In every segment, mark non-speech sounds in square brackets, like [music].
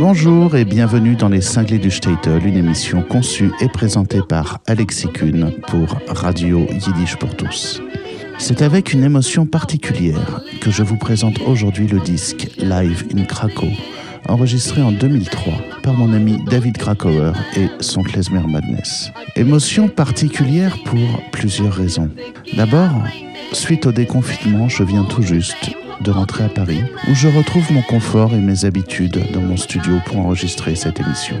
Bonjour et bienvenue dans Les Cinglés du Statel, une émission conçue et présentée par Alexis Kuhn pour Radio Yiddish pour tous. C'est avec une émotion particulière que je vous présente aujourd'hui le disque Live in Krakow, enregistré en 2003 par mon ami David Krakauer et son Klezmer Madness. Émotion particulière pour plusieurs raisons. D'abord, suite au déconfinement, je viens tout juste de rentrer à Paris, où je retrouve mon confort et mes habitudes dans mon studio pour enregistrer cette émission.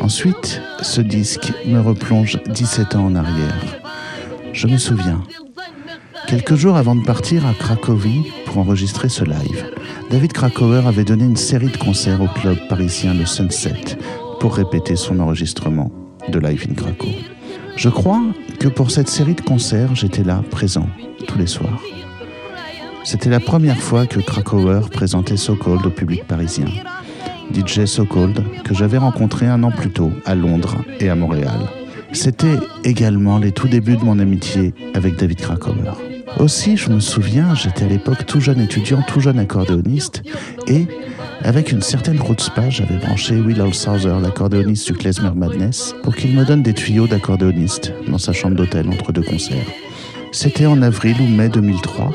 Ensuite, ce disque me replonge 17 ans en arrière. Je me souviens, quelques jours avant de partir à Cracovie pour enregistrer ce live, David Krakauer avait donné une série de concerts au club parisien Le Sunset pour répéter son enregistrement de Live in Krakow. Je crois que pour cette série de concerts, j'étais là, présent, tous les soirs. C'était la première fois que Krakauer présentait So Cold au public parisien. DJ So Cold, que j'avais rencontré un an plus tôt à Londres et à Montréal. C'était également les tout débuts de mon amitié avec David Krakauer. Aussi, je me souviens, j'étais à l'époque tout jeune étudiant, tout jeune accordéoniste, et avec une certaine chutzpah, j'avais branché Will Alsauser, l'accordéoniste du Klezmer Madness, pour qu'il me donne des tuyaux d'accordéoniste dans sa chambre d'hôtel entre deux concerts. C'était en avril ou mai 2003,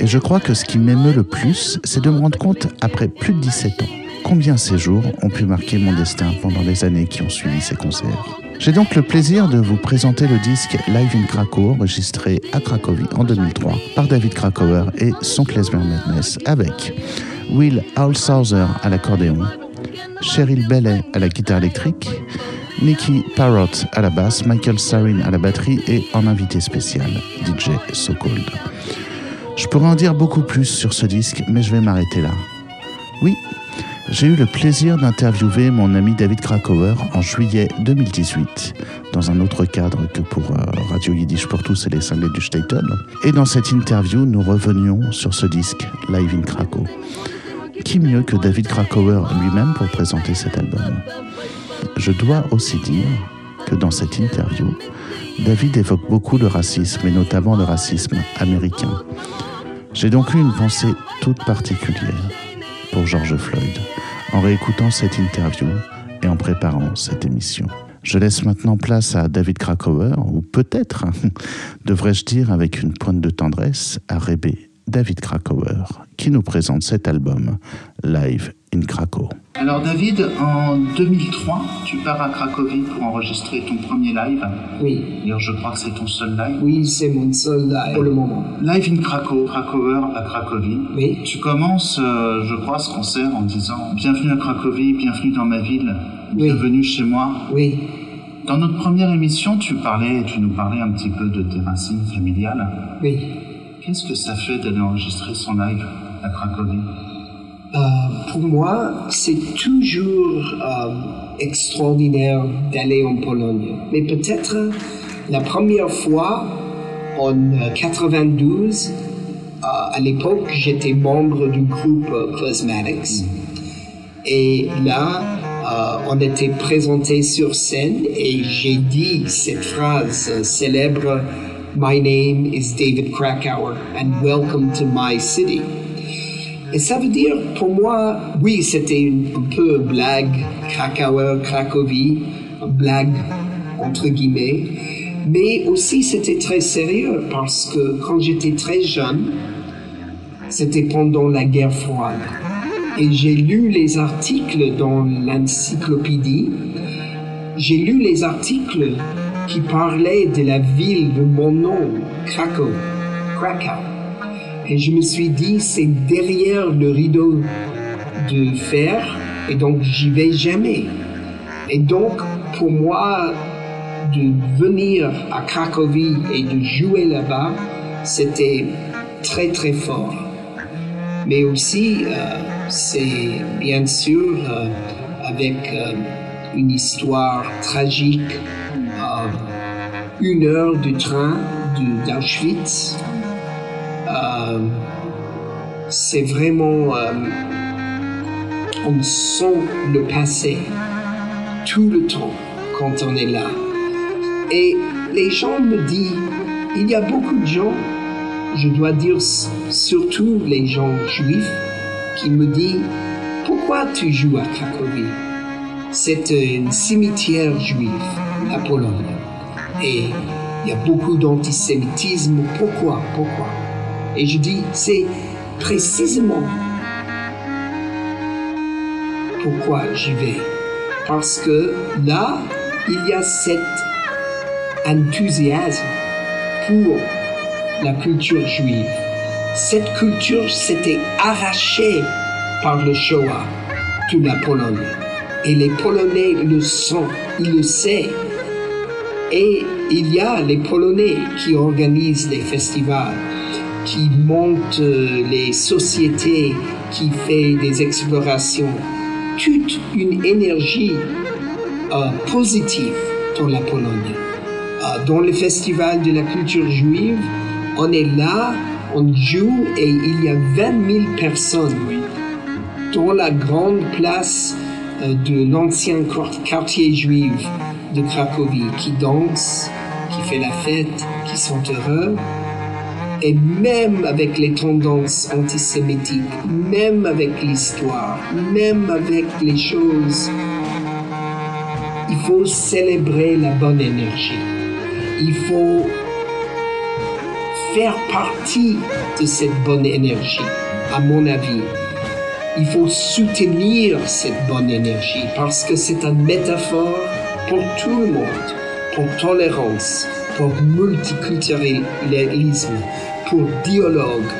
et je crois que ce qui m'émeut le plus, c'est de me rendre compte, après plus de 17 ans, combien ces jours ont pu marquer mon destin pendant les années qui ont suivi ces concerts. J'ai donc le plaisir de vous présenter le disque Live in Krakow, enregistré à Cracovie en 2003 par David Krakauer et son Klezmer Madness avec Will Alsauser à l'accordéon, Cheryl Bellet à la guitare électrique, Nicky Parrott à la basse, Michael Sarin à la batterie et en invité spécial, DJ So Cold. Je pourrais en dire beaucoup plus sur ce disque, mais je vais m'arrêter là. Oui, j'ai eu le plaisir d'interviewer mon ami David Krakauer en juillet 2018, dans un autre cadre que pour euh, Radio Yiddish pour tous et les cinglés du Statel. Et dans cette interview, nous revenions sur ce disque Live in Krakow. Qui mieux que David Krakauer lui-même pour présenter cet album? Je dois aussi dire que dans cette interview, David évoque beaucoup le racisme, et notamment le racisme américain. J'ai donc eu une pensée toute particulière pour George Floyd en réécoutant cette interview et en préparant cette émission. Je laisse maintenant place à David Krakauer, ou peut-être, [laughs] devrais-je dire avec une pointe de tendresse, à Rébé David Krakauer, qui nous présente cet album, Live in Krakow. Alors David, en 2003, tu pars à Cracovie pour enregistrer ton premier live. Oui. D'ailleurs, je crois que c'est ton seul live. Oui, c'est mon seul live pour le moment. Live in Krakow, Krakauer à Cracovie. Oui. Tu commences, euh, je crois, ce concert en disant Bienvenue à Cracovie, bienvenue dans ma ville, Oui. bienvenue chez moi. Oui. Dans notre première émission, tu parlais, tu nous parlais un petit peu de tes racines familiales. Oui. Qu'est-ce que ça fait d'aller enregistrer son live à Cracovie Euh, pour moi, c'est toujours euh, extraordinaire d'aller en Pologne. Mais peut-être la première fois en euh, 92, euh, à l'époque, j'étais membre du groupe euh, Cosmetics. Et là, euh, on était présenté sur scène et j'ai dit cette phrase euh, célèbre My name is David Krakauer and welcome to my city. Et ça veut dire, pour moi, oui, c'était un peu blague, Krakauer, Cracovie, blague entre guillemets, mais aussi c'était très sérieux parce que quand j'étais très jeune, c'était pendant la guerre froide. Et j'ai lu les articles dans l'encyclopédie, j'ai lu les articles qui parlaient de la ville de mon nom, Krakow, Krakow. Et je me suis dit, c'est derrière le rideau de fer, et donc j'y vais jamais. Et donc, pour moi, de venir à Cracovie et de jouer là-bas, c'était très très fort. Mais aussi, euh, c'est bien sûr euh, avec euh, une histoire tragique, une heure de train d'Auschwitz. Euh, c'est vraiment, euh, on sent le passé tout le temps quand on est là. Et les gens me disent, il y a beaucoup de gens, je dois dire surtout les gens juifs, qui me disent, pourquoi tu joues à Cracovie? C'est un cimetière juif, à Pologne. Et il y a beaucoup d'antisémitisme. Pourquoi? Pourquoi? Et je dis, c'est précisément pourquoi j'y vais. Parce que là, il y a cet enthousiasme pour la culture juive. Cette culture s'était arrachée par le Shoah de la Pologne. Et les Polonais le sont, ils le savent. Et il y a les Polonais qui organisent les festivals, qui montent euh, les sociétés, qui font des explorations. Toute une énergie euh, positive dans la Pologne. Euh, dans le festival de la culture juive, on est là, on joue et il y a 20 000 personnes dans la grande place de l'ancien quartier juif de Cracovie qui dansent, qui fait la fête, qui sont heureux. Et même avec les tendances antisémitiques, même avec l'histoire, même avec les choses, il faut célébrer la bonne énergie. Il faut faire partie de cette bonne énergie, à mon avis. Il faut soutenir cette bonne énergie parce que c'est une métaphore pour tout le monde, pour tolérance, pour multiculturalisme, pour dialogue,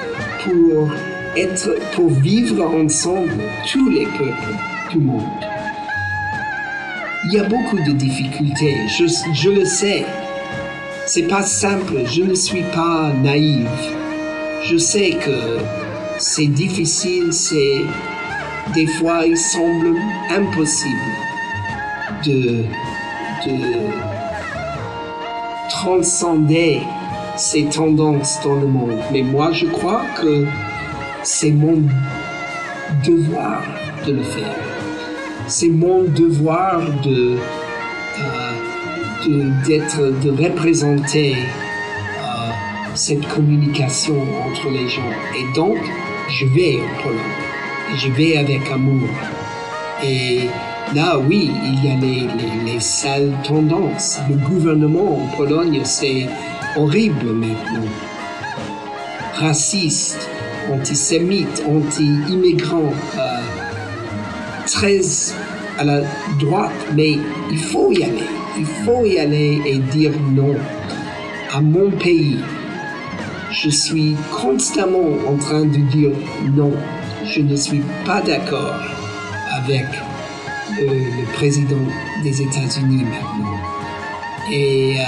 pour être, pour vivre ensemble, tous les peuples du monde. Il y a beaucoup de difficultés, je, le sais. C'est pas simple, je ne suis pas naïve. Je sais que c'est difficile, c'est des fois il semble impossible de, de transcender ces tendances dans le monde. Mais moi, je crois que c'est mon devoir de le faire. C'est mon devoir de, euh, d'être, de, représenter euh, cette communication entre les gens. Et donc, je vais en Pologne. Je vais avec amour. Et là, oui, il y a les, les, les sales tendances. Le gouvernement en Pologne, c'est horrible maintenant. Raciste, antisémite, anti-immigrant, euh, très à la droite, mais il faut y aller. Il faut y aller et dire non à mon pays. Je suis constamment en train de dire non. Je ne suis pas d'accord avec le président des États-Unis maintenant. Et euh,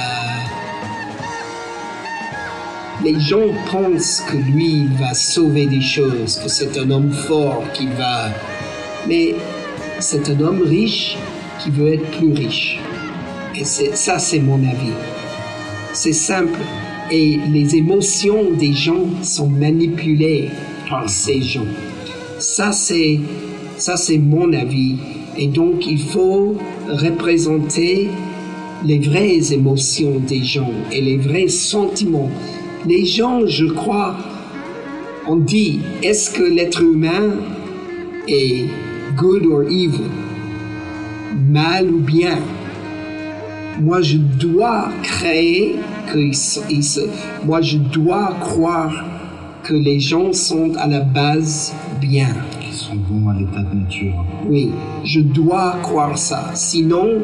les gens pensent que lui, il va sauver des choses, que c'est un homme fort qui va... Mais c'est un homme riche qui veut être plus riche. Et ça, c'est mon avis. C'est simple. Et les émotions des gens sont manipulées par ces gens. Ça, c'est mon avis. Et donc, il faut représenter les vraies émotions des gens et les vrais sentiments. Les gens, je crois, on dit, est-ce que l'être humain est good or evil, mal ou bien? Moi, je dois créer moi, je dois croire que les gens sont à la base bien. Sont bons à l'état de nature. Oui, je dois croire ça. Sinon,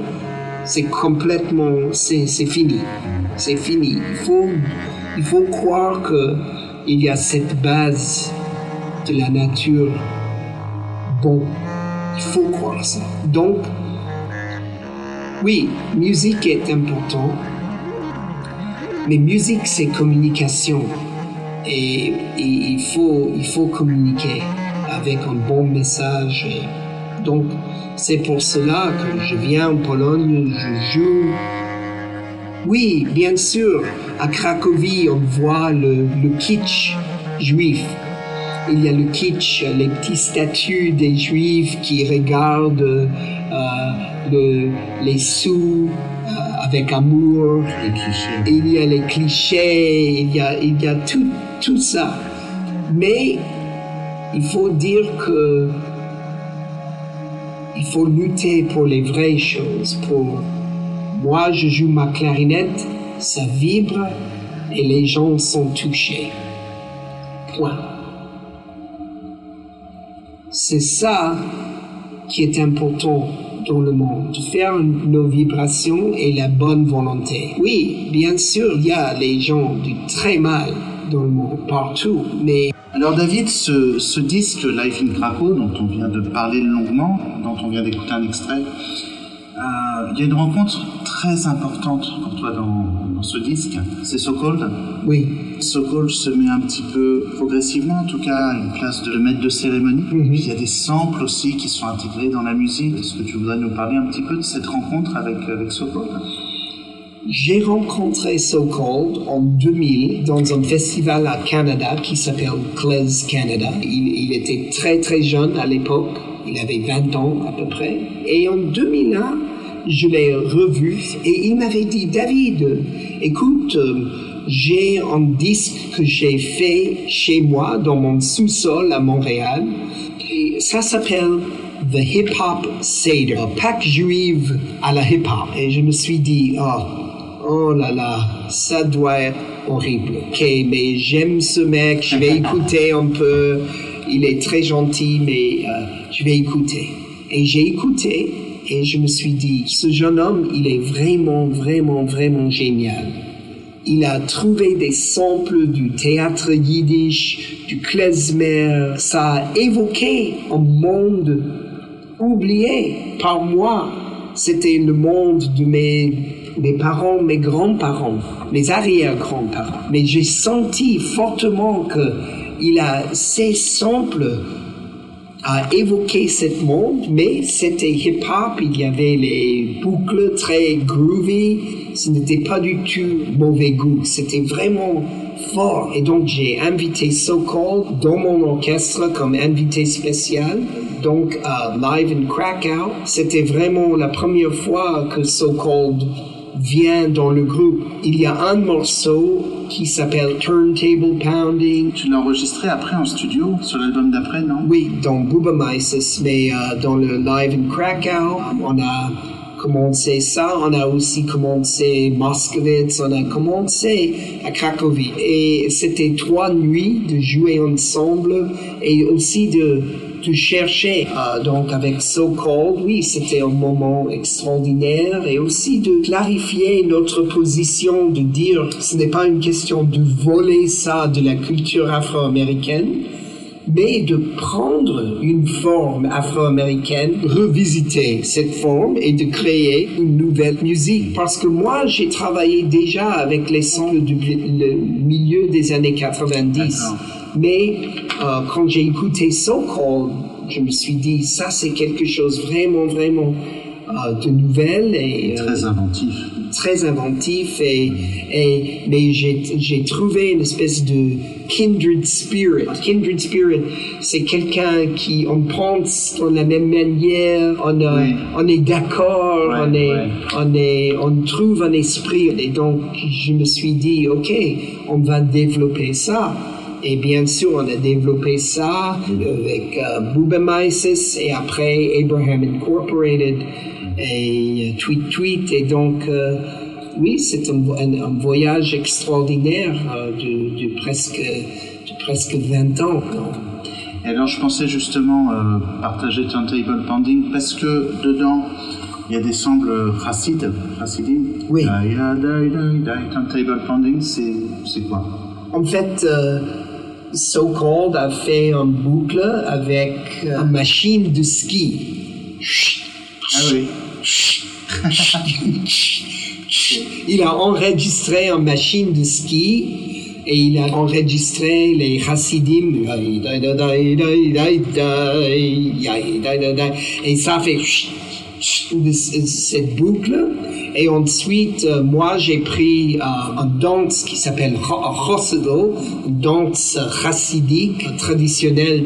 c'est complètement, c'est fini. C'est fini. Il faut, il faut croire que il y a cette base de la nature bon. Il faut croire ça. Donc, oui, musique est important, mais musique c'est communication et, il, faut, il faut communiquer avec un bon message. donc, c'est pour cela que je viens en Pologne, je joue. Oui, bien sûr, à Cracovie, on voit le, le kitsch juif. Il y a le kitsch, les petites statues des juifs qui regardent euh, le, les sous euh, avec amour. Il y a les clichés, il y a, il y a tout, tout ça. Mais il faut dire que il faut lutter pour les vraies choses. Pour moi, je joue ma clarinette, ça vibre et les gens sont touchés. Point. C'est ça qui est important dans le monde, faire nos vibrations et la bonne volonté. Oui, bien sûr, il y a les gens du très mal dans le monde, partout, mais... Alors David, ce, ce disque Life in Krakow, dont on vient de parler longuement, dont on vient d'écouter un extrait, euh, il y a une rencontre très importante pour toi dans, dans ce disque, c'est So Cold. Oui. So Cold se met un petit peu progressivement, en tout cas, à une place de maître de cérémonie. Mhm. Il y a des samples aussi qui sont intégrés dans la musique. Est-ce que tu voudrais nous parler un petit peu de cette rencontre avec, avec So Cold J'ai rencontré So Cold en 2000 dans un festival à Canada qui s'appelle Clays Canada. Il, était très très jeune à l'époque, il avait 20 ans à peu près. Et en 2001, je l'ai revu et il m'avait dit, David, écoute, euh, j'ai un disque que j'ai fait chez moi dans mon sous-sol à Montréal. Ça s'appelle The Hip Hop Seder, Pâques juive à la hip hop. Et je me suis dit, oh, oh là là, ça doit être horrible. Ok, mais j'aime ce mec, je vais écouter un peu. Il est très gentil, mais euh, je vais écouter. Et j'ai écouté et je me suis dit, ce jeune homme, il est vraiment, vraiment, vraiment génial. Il a trouvé des samples du théâtre yiddish, du klezmer. Ça a évoqué un monde oublié par moi. C'était le monde de mes, mes parents, mes grands-parents, mes arrière-grands-parents. Mais j'ai senti fortement que il a ces samples à évoquer ce monde, mais c'était hip-hop, il y avait les boucles très groovy, ce n'était pas du tout mauvais goût, c'était vraiment fort. Et donc j'ai invité So Called dans mon orchestre comme invité spécial, donc à Live in Krakow. C'était vraiment la première fois que So Called vient dans le groupe. Il y a un morceau qui s'appelle Turntable Pounding. Tu l'as enregistré après en studio, sur l'album d'après, non? Oui, dans Bubamaisis, mais euh, dans le live in Krakow, on a commencé ça. On a aussi commencé Moskowitz, on a commencé à Cracovie. Et c'était trois nuits de jouer ensemble et aussi de, de chercher. Euh, donc avec So Called, oui, c'était un moment extraordinaire et aussi de clarifier notre position, de dire ce n'est pas une question de voler ça de la culture afro-américaine mais de prendre une forme afro-américaine, revisiter cette forme et de créer une nouvelle musique. Parce que moi, j'ai travaillé déjà avec les samples du le milieu des années 90. Mais euh, quand j'ai écouté So Called, je me suis dit, ça c'est quelque chose vraiment, vraiment euh, de nouvel et euh, très inventif. Très inventif et, et mais j'ai j'ai trouvé une espèce de kindred spirit. Kindred spirit, c'est quelqu'un qui on pense de la même manière, on, a, Oui. on est d'accord, Ouais, on est ouais. on est on trouve un esprit et donc je me suis dit ok, on va développer ça. Et bien sûr, on a développé ça avec euh, Bubamaisis et après Abraham Incorporated et euh, Tweet Tweet. Et donc, euh, oui, c'est un, vo- un- un voyage extraordinaire euh, de, de presque, de presque 20 ans. Et alors, je pensais justement euh, partager Turntable Pending parce que dedans, il y a des samples chassides, chassidim. Oui. Turntable Pending, c'est c'est quoi? En fait, euh, So Called a fait une boucle avec euh, une machine de ski. Ah oui. Il a enregistré une machine de ski et il a enregistré les chassidim. Et ça fait cette boucle. Et ensuite, euh, moi, j'ai pris euh, un danse qui s'appelle Rossado, une danse chassidique traditionnelle.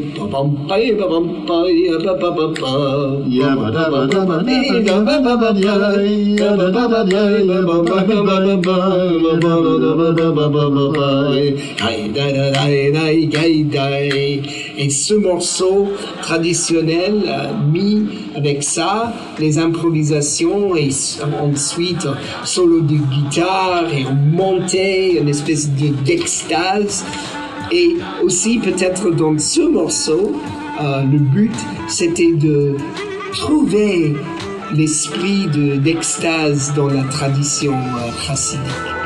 Et ce morceau traditionnel mis avec ça, les improvisations et ensuite solo de guitare et monter une espèce d'extase. et aussi peut-être dans ce morceau, euh, le but c'était de trouver l'esprit d'extase dans la tradition euh, chassidique.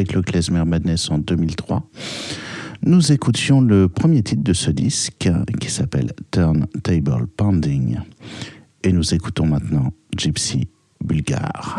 Avec le Klezmer Madness en 2003. Nous écoutions le premier titre de ce disque qui s'appelle Turn Table Pounding. Et nous écoutons maintenant Gypsy Bulgare.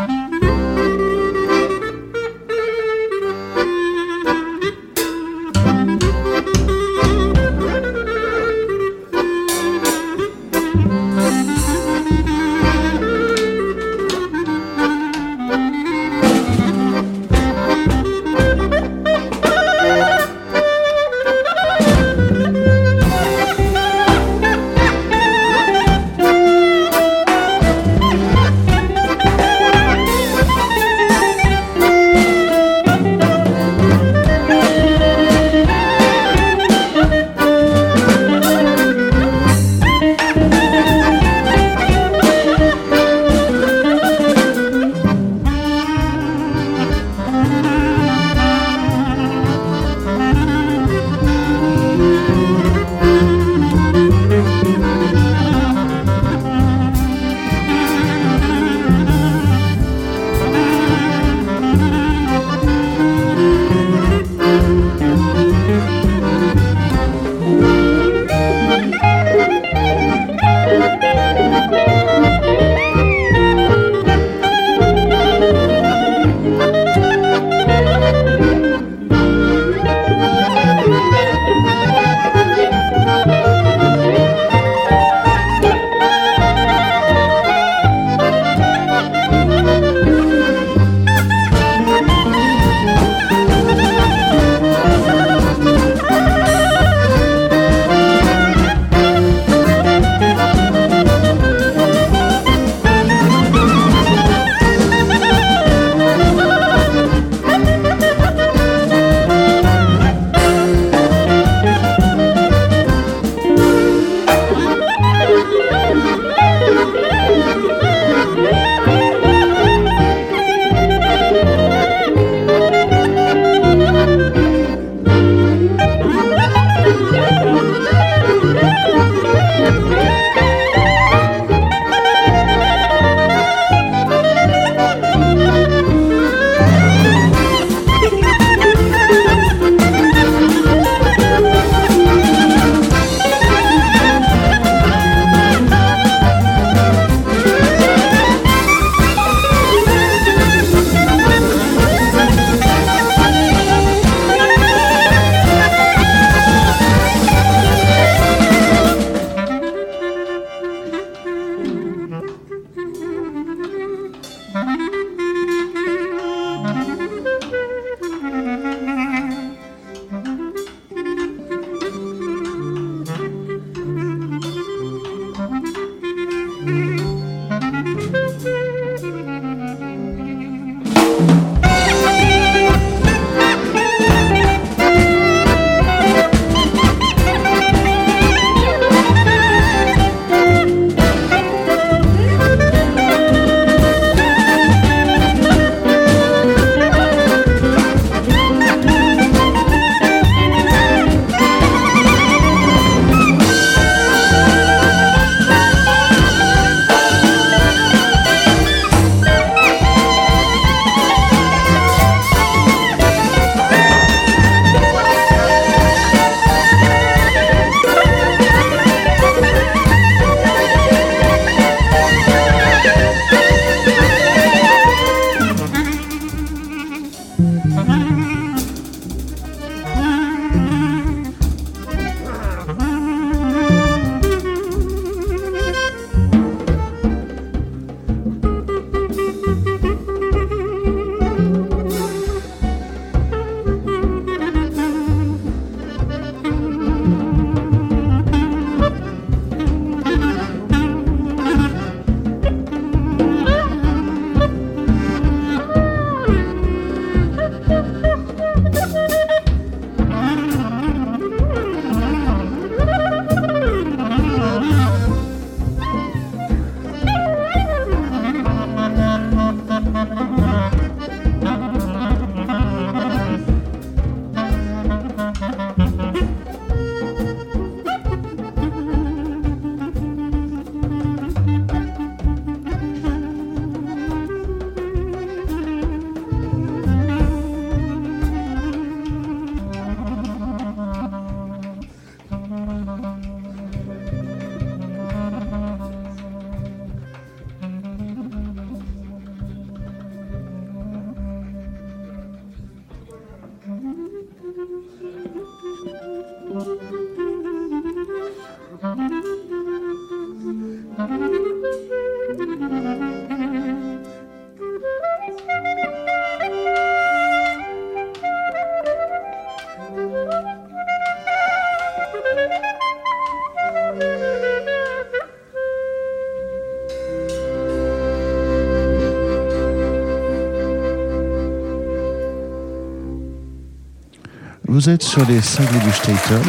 Vous êtes sur les cinglés du Statel.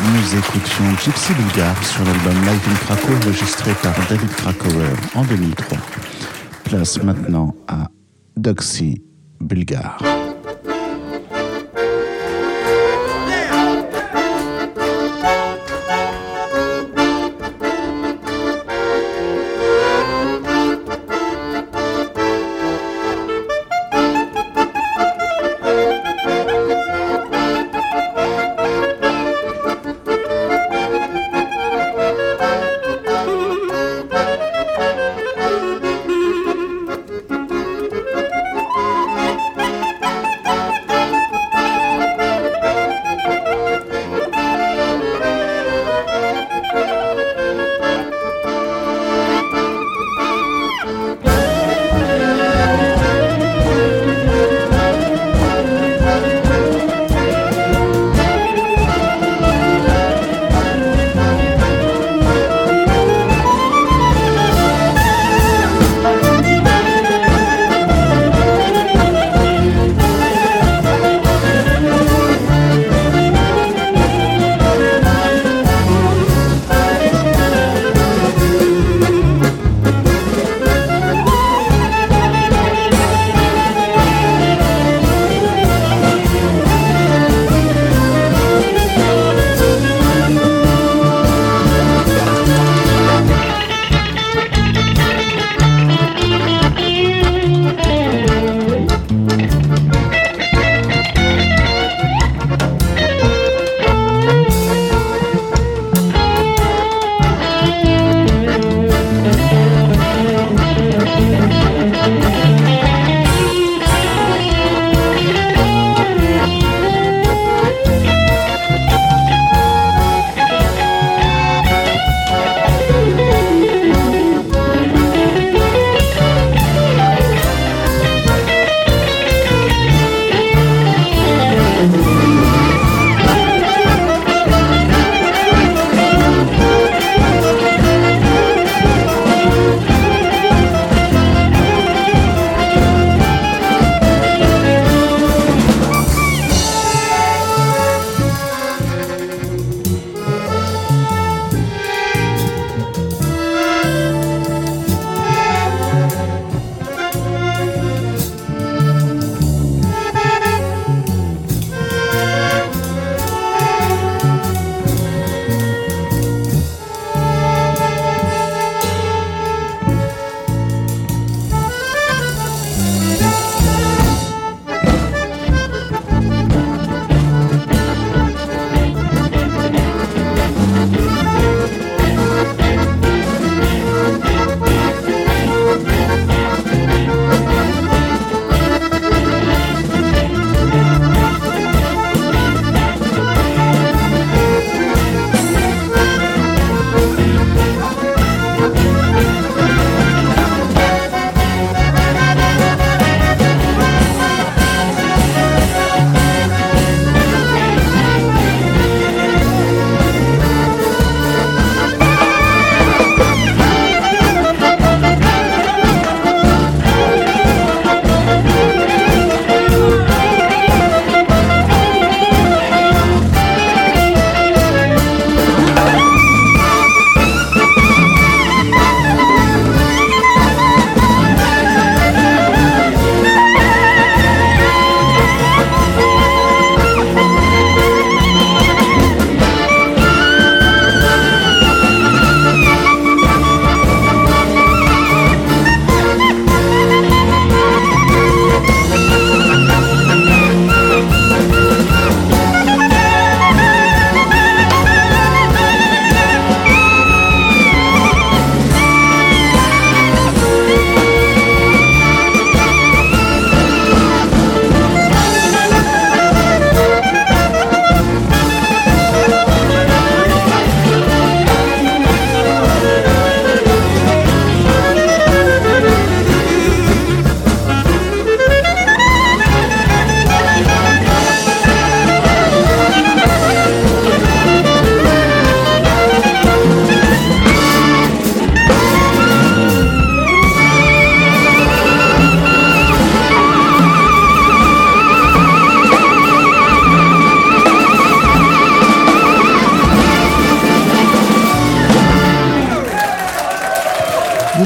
Nous écoutions Gypsy Bulgar sur l'album Live in Krakow enregistré par David Krakauer en 2003. Place maintenant à Doxy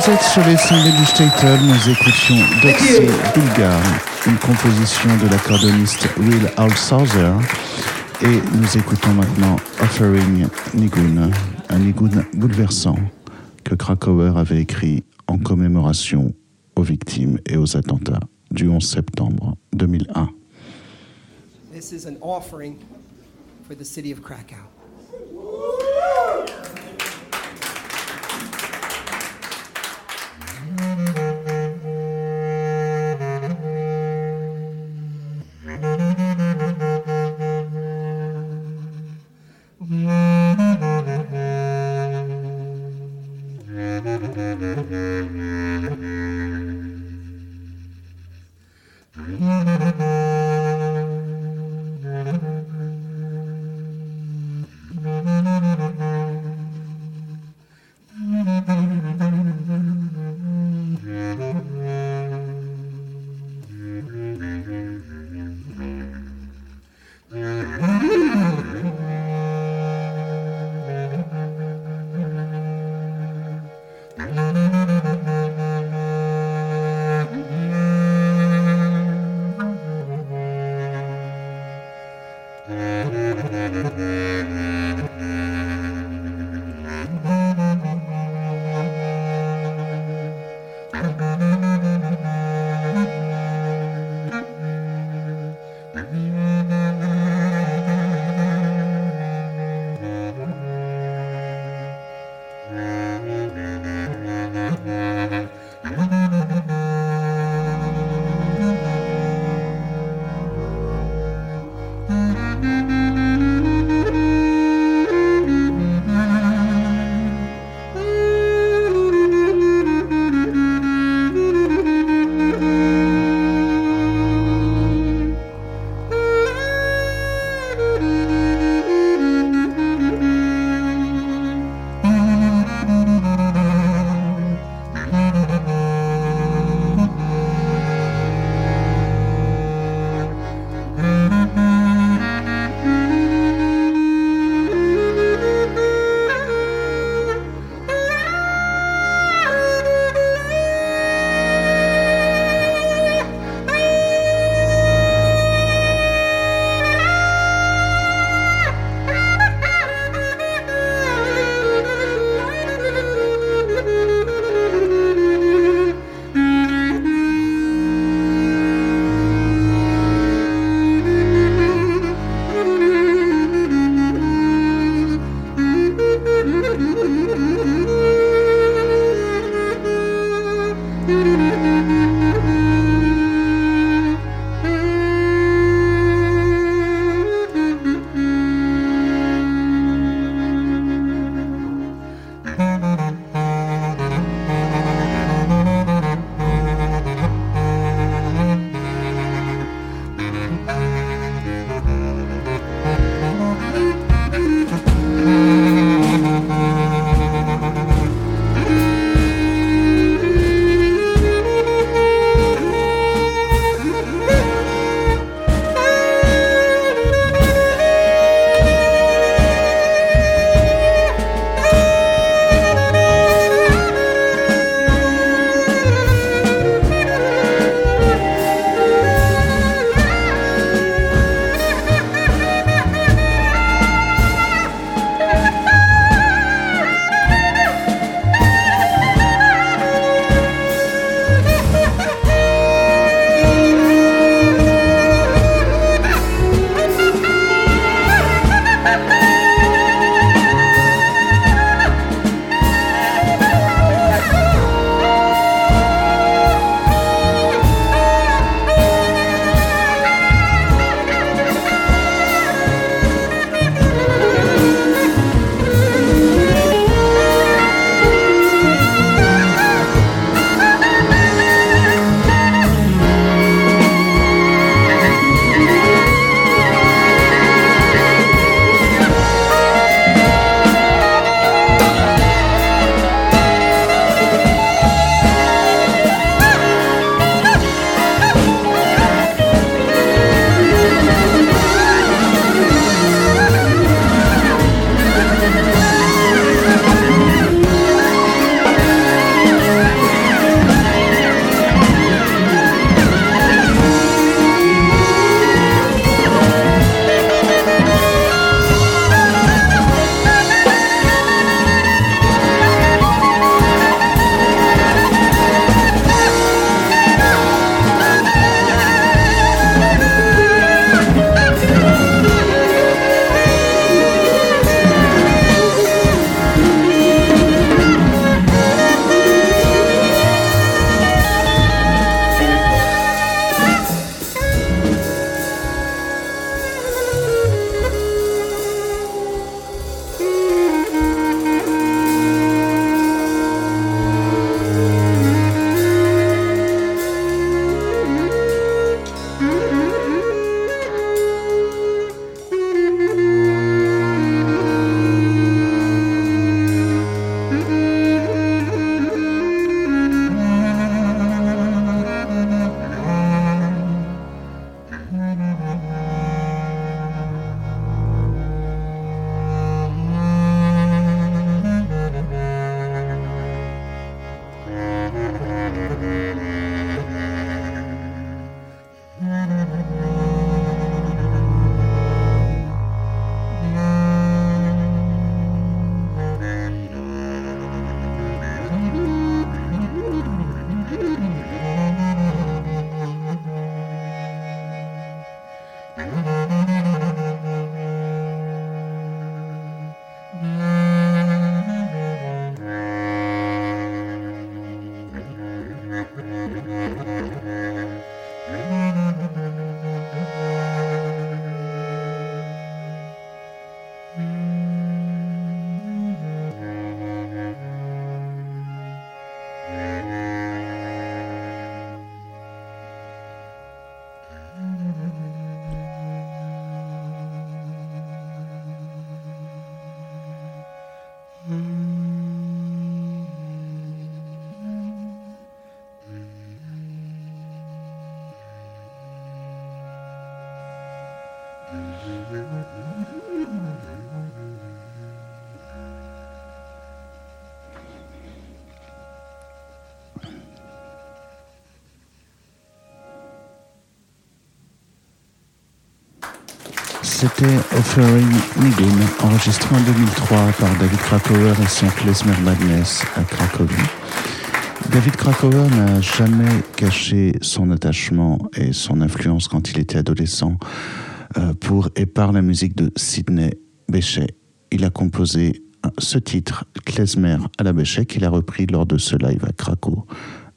Bulgar. 2007, sur les cinglés du Statel, nous écoutions Dexy Bulgar, une composition de l'accordoniste Will Alsauser. Et nous écoutons maintenant Offering Nigun, un Nigun bouleversant que Krakauer avait écrit en commémoration aux victimes et aux attentats du 11 septembre 2001. This is an offering for the city of Krakow. Mm-hmm. C'était Offering Nigun, enregistré en 2003 par David Krakauer et son Klezmer Madness à Cracovie. David Krakauer n'a jamais caché son attachement et son influence quand il était adolescent euh, pour et par la musique de Sidney Bechet. Il a composé ce titre, Klezmer à la Bechet, qu'il a repris lors de ce live à Cracow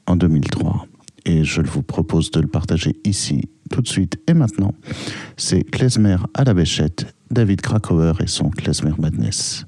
en 2003 et je vous propose de le partager ici, tout de suite et maintenant. C'est Klezmer à la Béchette, David Krakauer et son Klezmer Madness.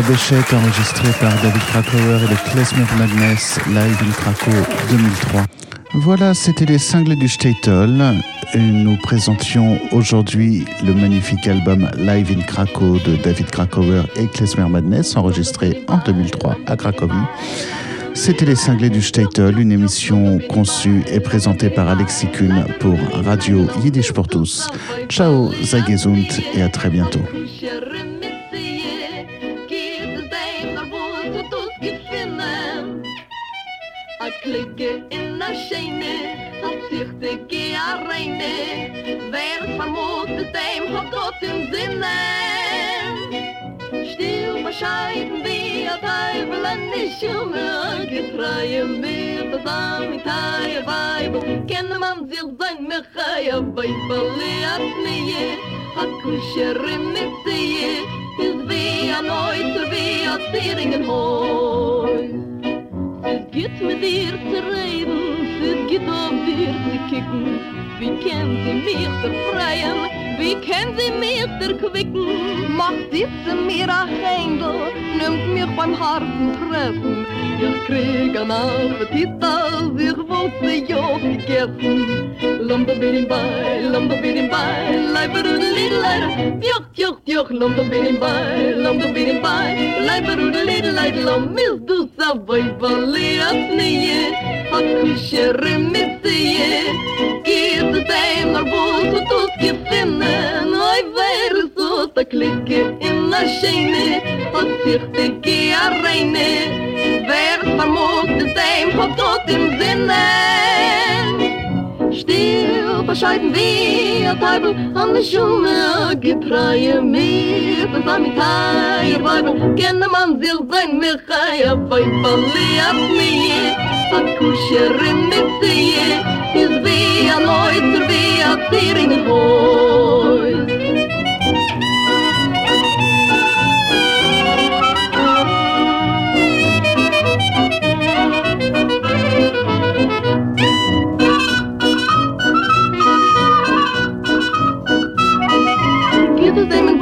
La Béchette, enregistré par David Krakauer et le Madness Live in Krakow 2003. Voilà, c'était les cinglés du Statel. Et nous présentions aujourd'hui le magnifique album Live in Krakow de David Krakauer et Klezmer Madness, enregistré en 2003 à Cracovie. C'était les cinglés du Statel, une émission conçue et présentée par Alexis Kuhn pour Radio Yiddish pour tous. Ciao, Zagezund et à très bientôt. Scheine, hat sich de ge a reine, wer vermogt dem hat Gott im Sinne. Still bescheiden wie a Teufel an die Schumme, getreue mir das am in Teie Weibel, kenne man sich sein Mechaia, Weibel at nie, hat kusher mit sie, is wie a Neuter, wie a Zieringen Häus. Es geht mit dir zu reden, sit git auf dir kicken. Wie kenn sie mir der freien? Wie kenn sie mir der quicken? Mach dit mir a händel. Nimmt mir beim harten treffen. Ihr krieg an appetit als ich wollte jo vergessen Lumberbeelimbai, lumberbeelimbai, leiberoedeliedelei. bij, pjok, pjok, lumberbeelimbai, lumberbeelimbai, leiberoedeliedelei. Lomil doet dat bij balleasnie, hakkusje remissie. Keer de tijd naar boven tot je vinden, oi weer zo te klikken in de schijne. Had zich de keer reine, werd vermoord de tijd, had tot in zinnen. Bescheiden wie a Teufel an der Schumme getreue mir. Das am Teil Weibel kenne man sich sein Michaia Weibel liat nie a Kuscherin mit sie is wie a Neuter wie a Zieringen Häus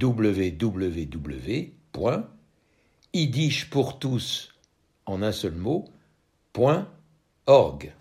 www.yiddishpourtous en un seul mot, org.